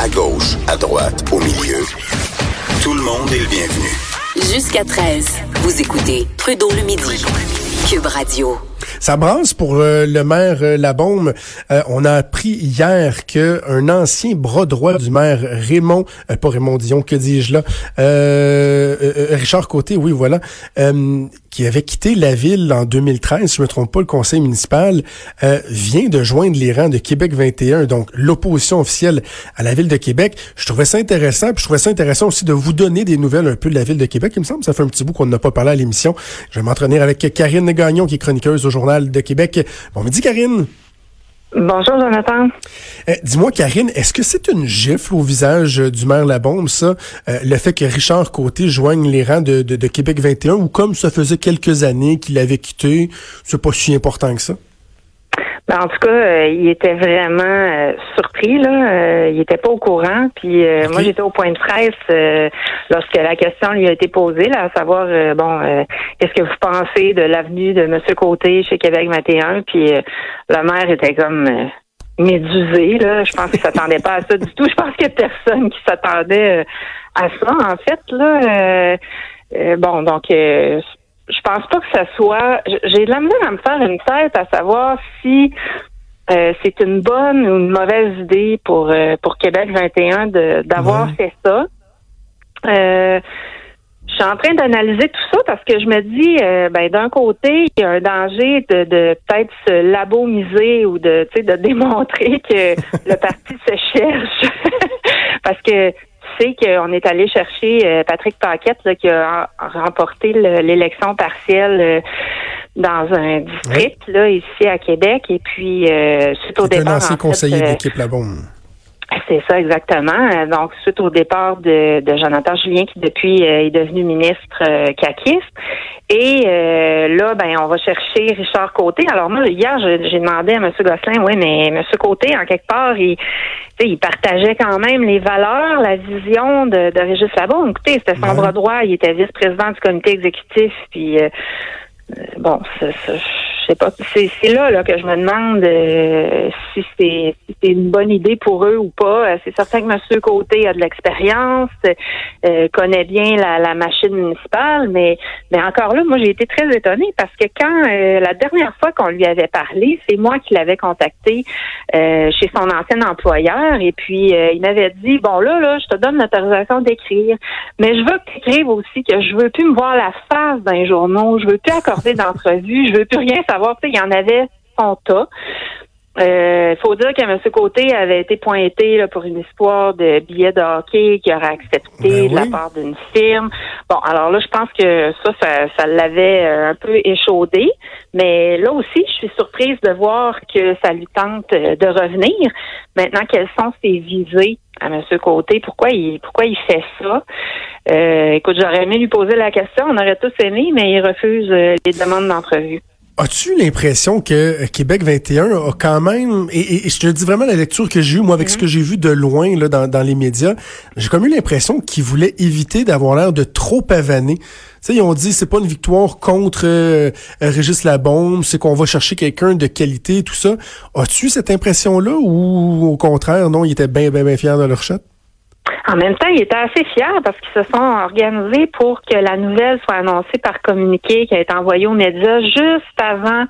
À gauche, à droite, au milieu. Tout le monde est le bienvenu. Jusqu'à 13, vous écoutez Trudeau le midi. Cube Radio. Ça brasse pour euh, le maire euh, Labaume. Euh, on a appris hier que un ancien bras droit du maire Raymond, pas Raymond Dion, que dis-je là, Richard Côté, oui voilà, qui avait quitté la ville en 2013, si je me trompe pas, le conseil municipal, vient de joindre les rangs de Québec 21, donc l'opposition officielle à la ville de Québec. Je trouvais ça intéressant, puis je trouvais ça intéressant aussi de vous donner des nouvelles un peu de la ville de Québec. Il me semble ça fait un petit bout qu'on n'a pas parlé à l'émission. Je vais m'entraîner avec Karine Gagnon, qui est chroniqueuse au Journal de Québec. Bon midi, Karine. Bonjour, Jonathan. Eh, dis-moi, Karine, est-ce que c'est une gifle au visage du maire Labombe, ça, euh, le fait que Richard Côté joigne les rangs de, de Québec 21, ou comme ça faisait quelques années qu'il avait quitté, c'est pas si important que ça? Ben, en tout cas, euh, il était vraiment euh, surpris là. Euh, il était pas au courant. Puis moi, j'étais au point de presse lorsque la question lui a été posée, là, à savoir bon, qu'est-ce que vous pensez de l'avenue de Monsieur Côté chez Québec 21 Puis la maire était comme médusée là. Je pense qu'il s'attendait pas à ça du tout. Je pense qu'il y a personne qui s'attendait à ça en fait là. bon, donc je pense pas que ça soit. J'ai de la misère à me faire une tête à savoir si euh, c'est une bonne ou une mauvaise idée pour euh, pour Québec 21 de d'avoir fait ça. Euh, je suis en train d'analyser tout ça parce que je me dis, ben d'un côté, il y a un danger de, de peut-être se labomiser ou de, de démontrer que le parti se cherche, parce que sais qu'on est allé chercher euh, Patrick Paquette qui a remporté l'élection partielle euh, dans un district là ici à Québec et puis euh, suite au départ un ancien conseiller d'équipe là-bas. C'est ça exactement. Donc suite au départ de, Jonathan Julien qui depuis est devenu ministre euh, et là ben on va chercher Richard Côté. Alors moi hier j'ai demandé à M. Gosselin oui mais M. Côté en quelque part il il partageait quand même les valeurs, la vision de, de Régis Labon. Écoutez, c'était son bras droit, il était vice-président du comité exécutif, puis euh, euh, bon, c'est C'est là, là que je me demande euh, si c'est une bonne idée pour eux ou pas. Euh, c'est certain que M. Côté a de l'expérience, euh, connaît bien la, la, machine municipale, mais, mais encore là, moi j'ai été très étonnée parce que quand la dernière fois qu'on lui avait parlé, c'est moi qui l'avais contacté chez son ancien employeur et puis il m'avait dit bon là là, je te donne l'autorisation d'écrire, mais je veux que tu écrives aussi que je veux plus me voir la face d'un journaux, je veux plus accorder d'entrevue, je veux plus rien savoir il y en avait son tas. Il euh, faut dire que M. Côté avait été pointé pour une histoire de billets de hockey qu'il aurait accepté ben de la part d'une firme. Bon, alors là, je pense que ça, ça, l'avait euh, un peu échaudé. Mais là aussi, je suis surprise de voir que ça lui tente euh, de revenir. Maintenant, quelles sont ses visées à M. Côté? Pourquoi il pourquoi il fait ça? écoute, j'aurais aimé lui poser la question, on aurait tous aimé, mais il refuse les demandes d'entrevue. As-tu l'impression que euh, Québec 21 a quand même, et, je te dis vraiment la lecture que j'ai eue, moi, avec ce que j'ai vu de loin là, dans, dans les médias, j'ai comme eu l'impression qu'ils voulaient éviter d'avoir l'air de trop pavaner. Tu sais, ils ont dit c'est pas une victoire contre euh, Régis Labombe, c'est qu'on va chercher quelqu'un de qualité, tout ça. As-tu cette impression-là ou au contraire, non, ils étaient bien, bien, bien fiers de leur chat? En même temps, ils étaient assez fiers parce qu'ils se sont organisés pour que la nouvelle soit annoncée par communiqué qui a été envoyé aux médias juste avant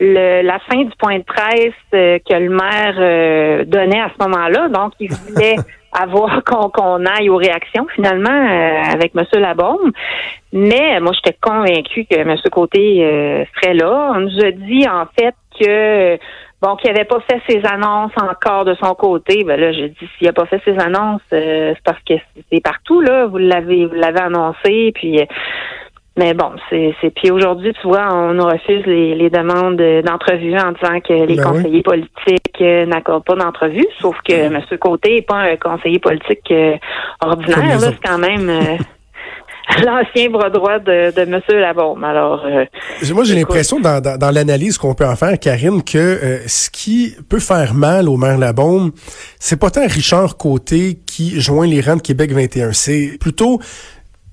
le, la fin du point de presse euh, que le maire euh, donnait à ce moment-là. Donc, ils voulaient avoir qu'on aille aux réactions finalement euh, avec M. Labaume. Mais moi, j'étais convaincue que M. Côté serait là. On nous a dit en fait que bon, qui n'avait pas fait ses annonces encore de son côté, ben là, j'ai dit s'il n'a pas fait ses annonces, euh, c'est parce que c'est partout, là. Vous l'avez vous l'avez annoncé, puis euh, mais bon, c'est puis aujourd'hui, tu vois, on nous refuse les, les demandes d'entrevue en disant que les ben conseillers politiques euh, n'accordent pas d'entrevue, sauf que M. Côté n'est pas un conseiller politique ordinaire, là, c'est quand même l'ancien bras droit de, de M. Labaume. Alors, euh, moi, j'ai l'impression dans, dans, l'analyse qu'on peut en faire, Karine, que euh, ce qui peut faire mal au maire Labaume, c'est pas tant Richard Côté qui joint les rangs de Québec 21. C'est plutôt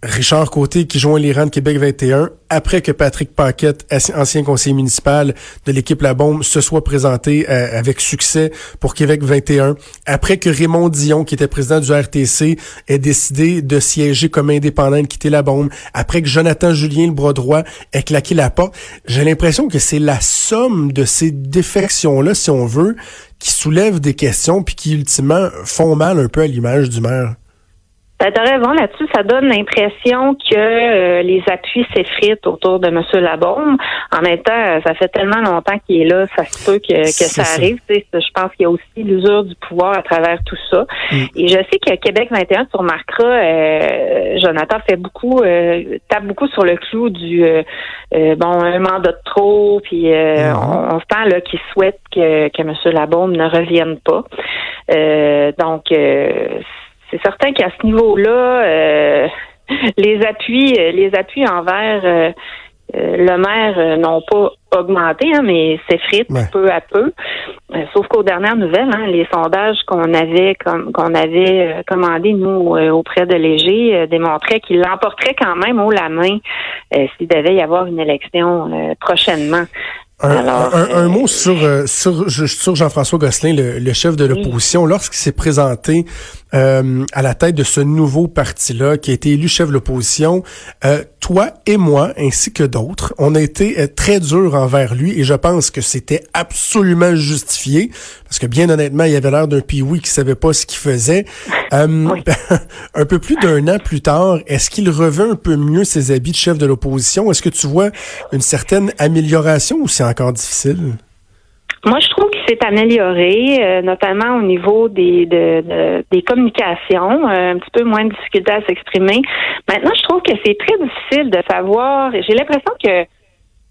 Richard Côté qui joint les rangs de Québec 21 après que Patrick Paquette, ancien conseiller municipal de l'équipe La Bombe, se soit présenté euh, avec succès pour Québec 21. Après que Raymond Dion, qui était président du RTC, ait décidé de siéger comme indépendant et de quitter La Bombe. Après que Jonathan Julien, le bras droit, ait claqué la porte. J'ai l'impression que c'est la somme de ces défections-là, si on veut, qui soulèvent des questions puis qui ultimement font mal un peu à l'image du maire. Ben, t'as raison là-dessus. Ça donne l'impression que euh, les appuis s'effritent autour de M. Labaume. En même temps, ça fait tellement longtemps qu'il est là, ça se peut que, que ça, arrive. Je pense qu'il y a aussi l'usure du pouvoir à travers tout ça. Mm. Et je sais que Québec 21, tu remarqueras, euh, Jonathan fait beaucoup, euh, tape beaucoup sur le clou du bon un mandat de trop, puis mm-hmm. on, sent là qu'il souhaite que, que M. Labaume ne revienne pas. donc c'est certain qu'à ce niveau-là, euh, les appuis, euh, les appuis envers euh, le maire n'ont pas augmenté, hein, mais s'effritent peu à peu. sauf qu'aux dernières nouvelles, hein, les sondages qu'on avait qu'on avait commandés nous auprès de Léger démontraient qu'il l'emporterait quand même haut la main s'il devait y avoir une élection prochainement. Un, mot sur, sur, sur Jean-François Gosselin, le, chef de l'opposition, lorsqu'il s'est présenté euh, à la tête de ce nouveau parti-là qui a été élu chef de l'opposition. Euh, toi et moi, ainsi que d'autres, on a été euh, très durs envers lui et je pense que c'était absolument justifié parce que bien honnêtement, il avait l'air d'un pioui qui savait pas ce qu'il faisait. un peu plus d'un an plus tard, est-ce qu'il revêt un peu mieux ses habits de chef de l'opposition? Est-ce que tu vois une certaine amélioration ou c'est encore difficile? Moi, je trouve qu'il s'est amélioré, euh, notamment au niveau des de, des communications, euh, un petit peu moins de difficulté à s'exprimer. Maintenant, je trouve que c'est très difficile de savoir. J'ai l'impression que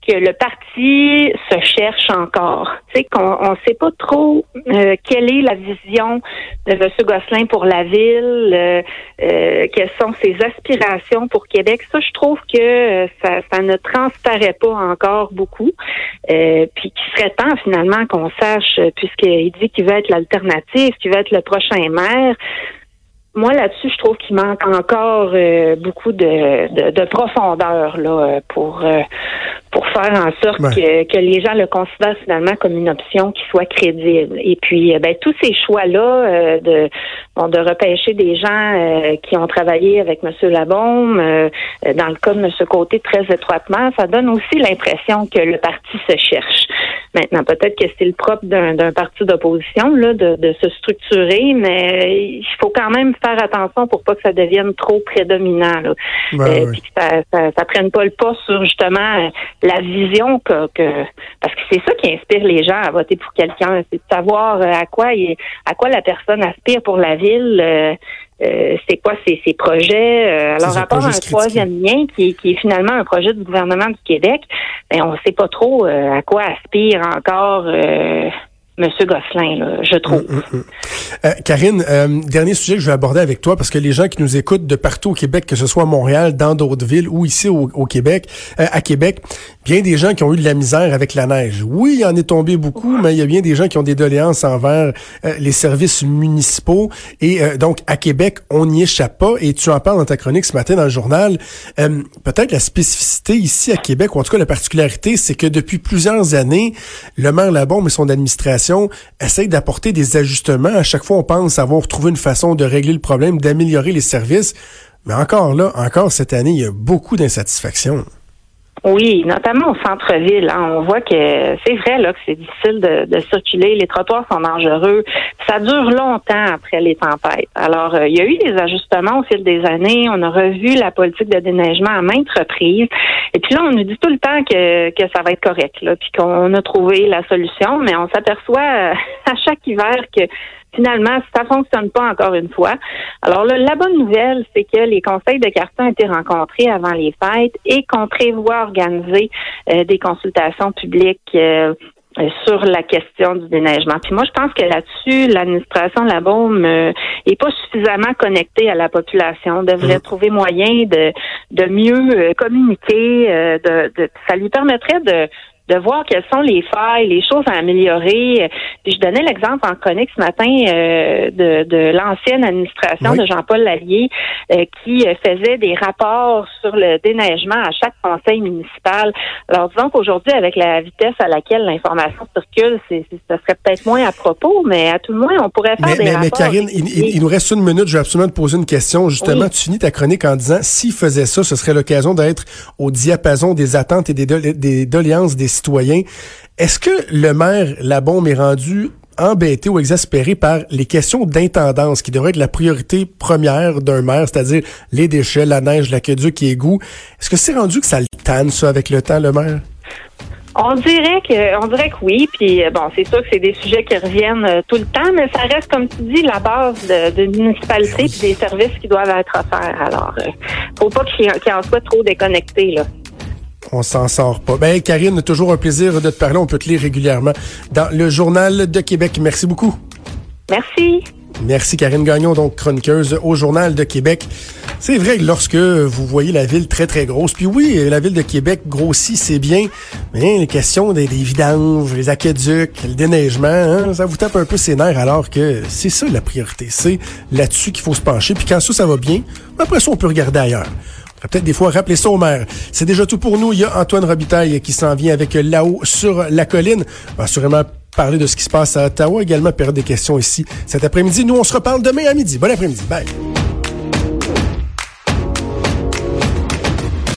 que le parti se cherche encore. Tu sais qu'on on sait pas trop euh, quelle est la vision de M. Gosselin pour la ville, euh, euh, quelles sont ses aspirations pour Québec. Ça, je trouve que ça, ça ne transparaît pas encore beaucoup. puis qu'il serait temps finalement qu'on sache, puisqu'il dit qu'il va être l'alternative, qu'il va être le prochain maire moi là-dessus, je trouve qu'il manque encore beaucoup de, de, profondeur là pour pour faire en sorte que, que, les gens le considèrent finalement comme une option qui soit crédible. Et puis, euh, ben, tous ces choix-là euh, de, bon, de repêcher des gens euh, qui ont travaillé avec M. Labaume, dans le cas de M. Côté très étroitement, ça donne aussi l'impression que le parti se cherche. Maintenant, peut-être que c'est le propre d'un parti d'opposition là de, de, se structurer, mais il faut quand même faire attention pour pas que ça devienne trop prédominant. Là. Puis que ça, ça, ça, prenne pas le pas sur justement la vision que, que parce que c'est ça qui inspire les gens à voter pour quelqu'un, c'est de savoir euh, à quoi il, à quoi la personne aspire pour la ville. Euh, euh, c'est quoi ses, ses projets. alors, rapport à un troisième lien qui, qui, est finalement un projet du gouvernement du Québec, ben, on ne sait pas trop à quoi aspire encore Monsieur Gosselin, je trouve. Mm, mm, mm. Euh, Karine, euh, dernier sujet que je vais aborder avec toi, parce que les gens qui nous écoutent de partout au Québec, que ce soit à Montréal, dans d'autres villes ou ici au, Québec, euh, à Québec, bien des gens qui ont eu de la misère avec la neige. Oui, il en est tombé beaucoup, mais il y a bien des gens qui ont des doléances envers les services municipaux. Et donc, à Québec, on n'y échappe pas. Et tu en parles dans ta chronique ce matin dans le journal. Peut-être la spécificité ici à Québec, ou en tout cas la particularité, c'est que depuis plusieurs années, le maire Labombe et son administration essaye d'apporter des ajustements. À chaque fois, on pense avoir trouvé une façon de régler le problème, d'améliorer les services. Mais encore là, encore cette année, il y a beaucoup d'insatisfaction. Oui, notamment au centre-ville. Hein. On voit que c'est vrai là que c'est difficile de, circuler. Les trottoirs sont dangereux. Ça dure longtemps après les tempêtes. Alors, euh, il y a eu des ajustements au fil des années. On a revu la politique de déneigement à maintes reprises. Et puis là, on nous dit tout le temps que, que ça va être correct, là, puis qu'on a trouvé la solution. Mais on s'aperçoit euh, à chaque hiver que finalement, ça fonctionne pas encore une fois. Alors là, la bonne nouvelle, c'est que les conseils de quartier ont été rencontrés avant les fêtes et qu'on prévoit organiser euh, des consultations publiques euh, sur la question du déneigement. Puis moi, je pense que là-dessus, l'administration de la Baume euh, est pas suffisamment connectée à la population. devrait mmh. trouver moyen de, de mieux communiquer. de, ça lui permettrait de de voir quelles sont les failles, les choses à améliorer. Puis je donnais l'exemple en chronique ce matin euh, de, de l'ancienne administration de Jean-Paul Lallier euh, qui faisait des rapports sur le déneigement à chaque conseil municipal. Alors disons qu'aujourd'hui, avec la vitesse à laquelle l'information circule, c'est, ça serait peut-être moins à propos, mais à tout le moins, on pourrait faire des rapports. Mais Karine, il, nous reste une minute. Je vais absolument te poser une question. Justement, tu finis ta chronique en disant, s'il faisait ça, ce serait l'occasion d'être au diapason des attentes et des, des doléances des citoyens. Est-ce que le maire Labombe est rendu embêté ou exaspéré par les questions d'intendance qui devraient être la priorité première d'un maire, c'est-à-dire les déchets, la neige, l'aqueduc et égout. Est-ce que c'est rendu que ça le tanne, ça, avec le temps, le maire? On dirait que, on dirait que oui. Puis euh, bon, c'est sûr que c'est des sujets qui reviennent euh, tout le temps, mais ça reste, comme tu dis, la base de, de municipalité ben puis des services qui doivent être offerts. Alors, euh, faut pas qu'il en soit trop déconnecté là on s'en sort pas. Ben, Karine, toujours un plaisir de te parler. On peut te lire régulièrement dans le Journal de Québec. Merci beaucoup. Merci. Merci Karine Gagnon, donc chroniqueuse au Journal de Québec. C'est vrai que lorsque vous voyez la ville très très grosse, puis oui, la ville de Québec grossit, c'est bien, mais les questions des, vidanges, les aqueducs, le déneigement, hein, ça vous tape un peu ses nerfs alors que c'est ça la priorité. C'est là-dessus qu'il faut se pencher. Puis quand ça, ça va bien, après ça, on peut regarder ailleurs peut-être des fois rappeler ça au maire. C'est déjà tout pour nous. Il y a Antoine Robitaille qui s'en vient avec là-haut sur la colline. Sûrement parler de ce qui se passe à Ottawa, également période des questions ici cet après-midi. Nous, on se reparle demain à midi. Bon après-midi. Bye.